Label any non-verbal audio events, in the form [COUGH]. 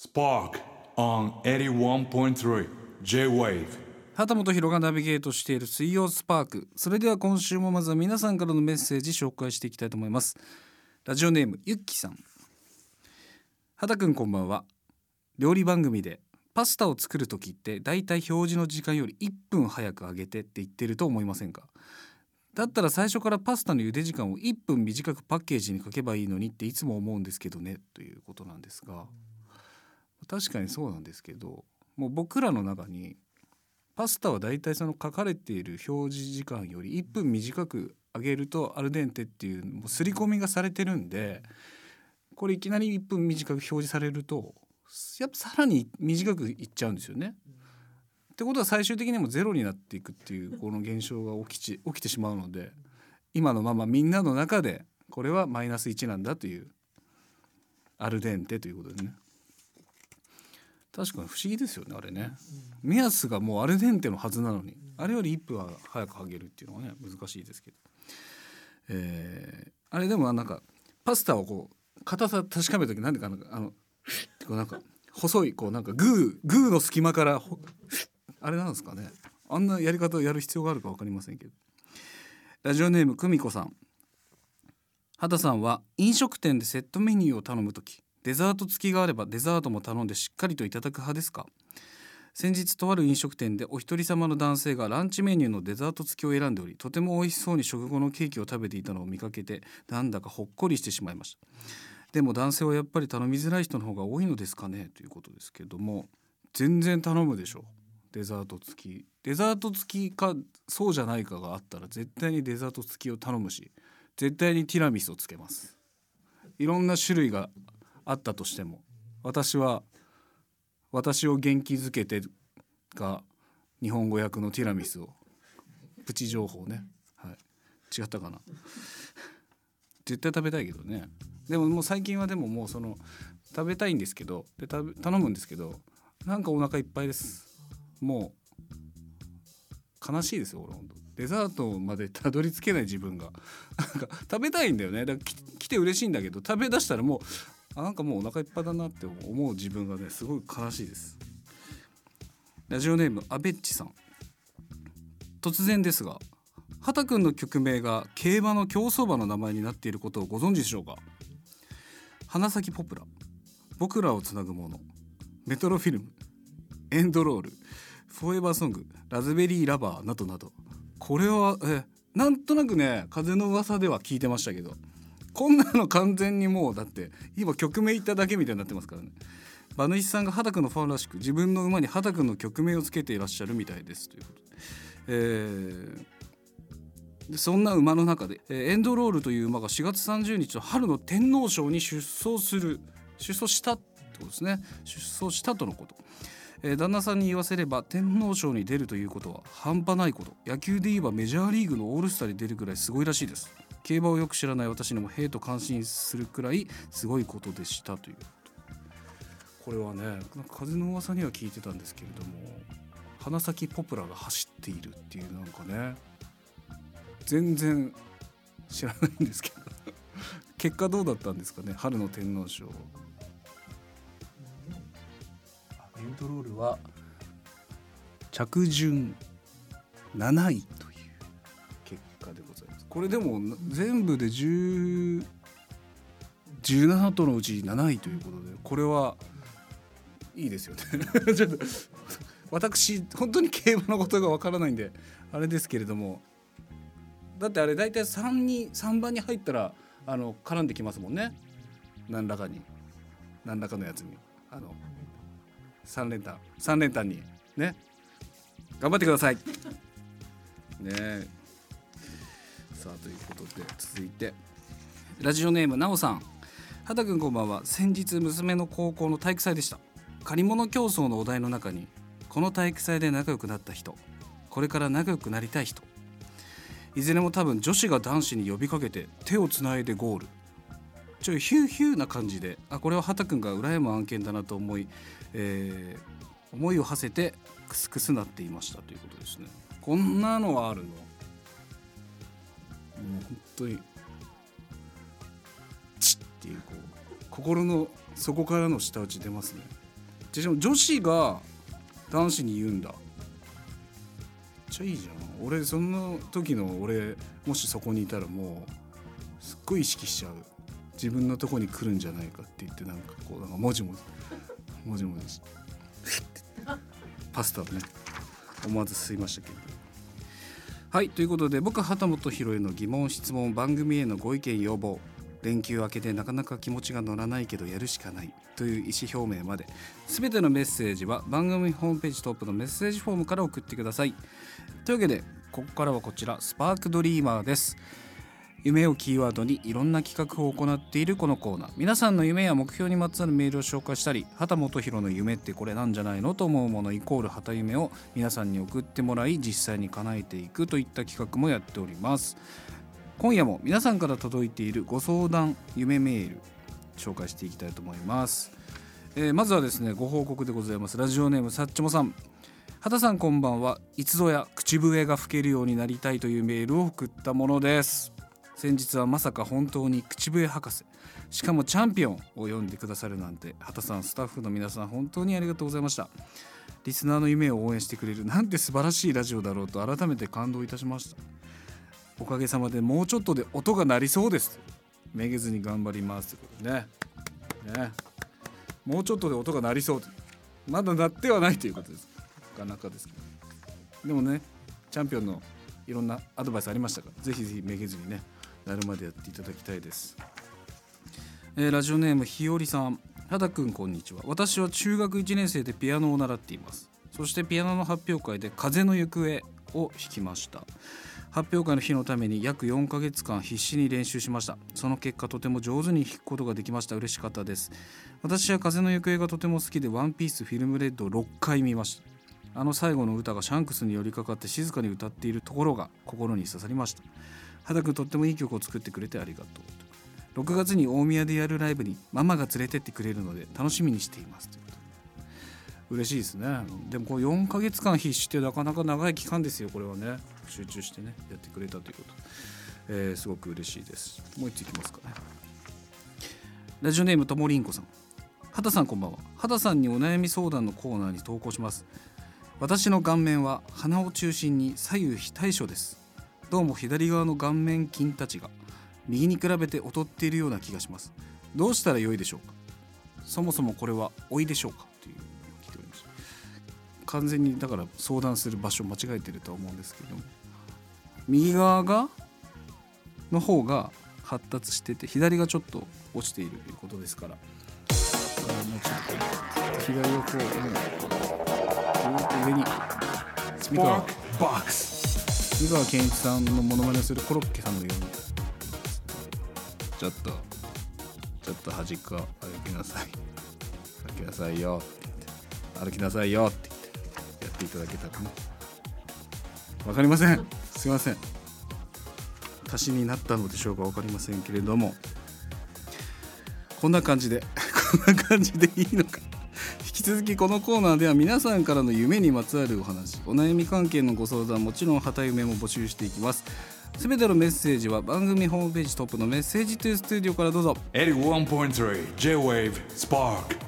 Spark on 81.3 J-Wave. 畑本博がナビゲートしている水曜スパーク。それでは今週もまずは皆さんからのメッセージ紹介していきたいと思います。ラジオネームゆっきさん。畑くんこんばんは。料理番組でパスタを作る時ってだいたい表示の時間より1分早く揚げてって言ってると思いませんか？だったら最初からパスタの茹で時間を1分短くパッケージに書けばいいのにっていつも思うんですけどね。ということなんですが。確かにそうなんですけどもう僕らの中にパスタはだいたいその書かれている表示時間より1分短く揚げるとアルデンテっていうもう刷り込みがされてるんでこれいきなり1分短く表示されるとやっぱさらに短くいっちゃうんですよね。ってことは最終的にもゼロになっていくっていうこの現象が起きち起きてしまうので今のままみんなの中でこれはマイナス1なんだというアルデンテということでね確かに不思議ですよねあれね。目安がもうアルデンテのはずなのに。あれより1分は早く揚げるっていうのはね難しいですけど、えーあれでもなんかパスタをこう硬さ確かめる時なんでかなんかあのこうなんか細いこうなんかグーグーの隙間からあれなんですかね。あんなやり方をやる必要があるか分かりませんけど。ラジオネーム久美子さん。畑さんは飲食店でセットメニューを頼む時デザート付きがあればデザートも頼んでしっかりといただく派ですか？先日とある飲食店でお一人様の男性がランチメニューのデザート付きを選んでおりとても美味しそうに食後のケーキを食べていたのを見かけてなんだかほっこりしてしまいました。でも男性はやっぱり頼みづらい人の方が多いのですかね？ということですけども全然頼むでしょデザート付き。デザート付きかそうじゃないかがあったら絶対にデザート付きを頼むし絶対にティラミスをつけます。いろんな種類があったとしても私は私を元気づけてが日本語訳のティラミスをプチ情報ね、はい、違ったかな。絶対食べたいけどね。でももう最近はでももうその食べたいんですけどで頼むんですけどなんかお腹いっぱいです。もう悲しいですよ俺本当デザートまでたどり着けない自分が。なんか食べたいんだよね。だから来て嬉しいんだけど食べだしたらもうあなんかもうお腹いっぱいだなって思う自分がねすごい悲しいです。ラジオネームアベッチさん。突然ですが畑くんの曲名が競馬の競走馬の名前になっていることをご存知でしょうか？花咲ポプラ。僕らをつなぐもの。メトロフィルム。エンドロール。フォーエバーソング。ラズベリーラバーなどなど。これはえなんとなくね風の噂では聞いてましたけど。こんなの完全にもうだって今曲名言っただけみたいになってますからね。馬主さんが畑くんのファンらしく自分の馬に畑くんの曲名をつけていらっしゃるみたいです。ということで、えーそんな馬の中で、えーエンドロールという馬が4月30日の春の天皇賞に出走する出走したってことですね。出走したとのこと、えー旦那さんに言わせれば天皇賞に出るということは半端ないこと。野球で言えばメジャーリーグのオールスターに出るくらいすごいらしいです。競馬をよく知らない私にもへえと感心するくらいすごいことでしたという。ここれはねなんか風の噂には聞いてたんですけれども花咲ポプラが走っているっていうなんかね全然知らないんですけど結果どうだったんですかね春の天皇賞。あエンドロールは着順7位と。これでも全部で17頭のうち7位ということでこれはいいですよね。[LAUGHS] ちょっと私本当に競馬のことがわからないんであれですけれどもだってあれ大体 3, に3番に入ったらあの絡んできますもんね。何らかに。何らかのやつに。あの3連単。3連単に。ね。頑張ってください。ね。えさあということで続いて。ラジオネームなおさん。畑くんこんばんは。先日娘の高校の体育祭でした。借り物競争のお題の中にこの体育祭で仲良くなった人。これから仲良くなりたい人。いずれも多分女子が男子に呼びかけて手をつないでゴール。ちょいヒューヒューな感じであこれは畑くんが羨む案件だなと思い、えー思いを馳せてクスクスなっていましたということですね。こんなのはあるの？もう本当にチッっていうこう心の底からの舌打ち出ますね。でしかも女子が男子に言うんだ。めっちゃいいじゃん。俺その時の俺もしそこにいたらもうすっごい意識しちゃう。自分のとこに来るんじゃないかって言ってなんかこうなんかもじもじもじもじ。[LAUGHS] パスタをね思わず吸いましたけどはいということで僕畑本博への疑問質問番組へのご意見要望。連休明けでなかなか気持ちが乗らないけどやるしかない。という意思表明まで。全てのメッセージは番組ホームページトップのメッセージフォームから送ってください。というわけでここからはこちらスパークドリーマーです。夢をキーワードにいろんな企画を行っているこのコーナー。皆さんの夢や目標にまつわるメールを紹介したり畑本博の夢ってこれなんじゃないのと思うものイコール畑夢を皆さんに送ってもらい実際に叶えていくといった企画もやっております。今夜も皆さんから届いているご相談夢メール紹介していきたいと思います、えーまずはですねご報告でございます。ラジオネームさっちもさん。畑さんこんばんは。いつぞや口笛が吹けるようになりたいというメールを送ったものです。先日はまさか本当に口笛博士。しかもチャンピオンを呼んでくださるなんて畑さんスタッフの皆さん本当にありがとうございました。リスナーの夢を応援してくれるなんて素晴らしいラジオだろうと改めて感動いたしました。おかげさまでもうちょっとで音が鳴りそうです。めげずに頑張りますということでね。ね。もうちょっとで音が鳴りそうとまだ鳴ってはないということです。なかなかですけど。でもねチャンピオンのいろんなアドバイスありましたからぜひぜひめげずにね。なるまでやっていただきたいです、えーラジオネームひよりさん。畑くんこんにちは。私は中学1年生でピアノを習っています。そしてピアノの発表会で風の行方を弾きました。発表会の日のために約4ヶ月間必死に練習しました。その結果とても上手に弾くことができました。嬉しかったです。私は風の行方がとても好きでワンピースフィルムレッドを6回見ました。あの最後の歌がシャンクスに寄りかかって静かに歌っているところが心に刺さりました。肌くんとってもいい曲を作ってくれてありがとう。6月に大宮でやるライブにママが連れてってくれるので楽しみにしていますということ嬉しいですね。でもこう4ヶ月間必死ってなかなか長い期間ですよ。これはね集中してねやってくれたということ、えーすごく嬉しいです。もう一ついきますかね。ラジオネームともりんこさん。畑さんこんばんは。畑さんにお悩み相談のコーナーに投稿します。私の顔面は鼻を中心に左右非対称です。どうも左側の顔面筋たちが右に比べて劣っているような気がします。どうしたらよいでしょうか？そもそもこれは老いでしょうか？というのが来ております。完全にだから相談する場所間違えてるとは思うんですけども右側がの方が発達してて左がちょっと落ちているということですからもうちょっと左をこう、うん、ずーっと上に。三河 Spark Box. 三河健一さんのモノマネをするコロッケさんのように。ちょっとちょっと端っこ歩きなさい。歩きなさいよ。歩きなさいよ。って言ってやっていただけたらねわかりません。すいません。足しになったのでしょうかわかりませんけれども。こんな感じで [LAUGHS] こんな感じでいいのか引き続きこのコーナーでは皆さんからの夢にまつわるお話お悩み関係のご相談もちろん旗夢も募集していきますすべてのメッセージは番組ホームページトップのメッセージというスタジオからどうぞ81.3 J-Wave Spark.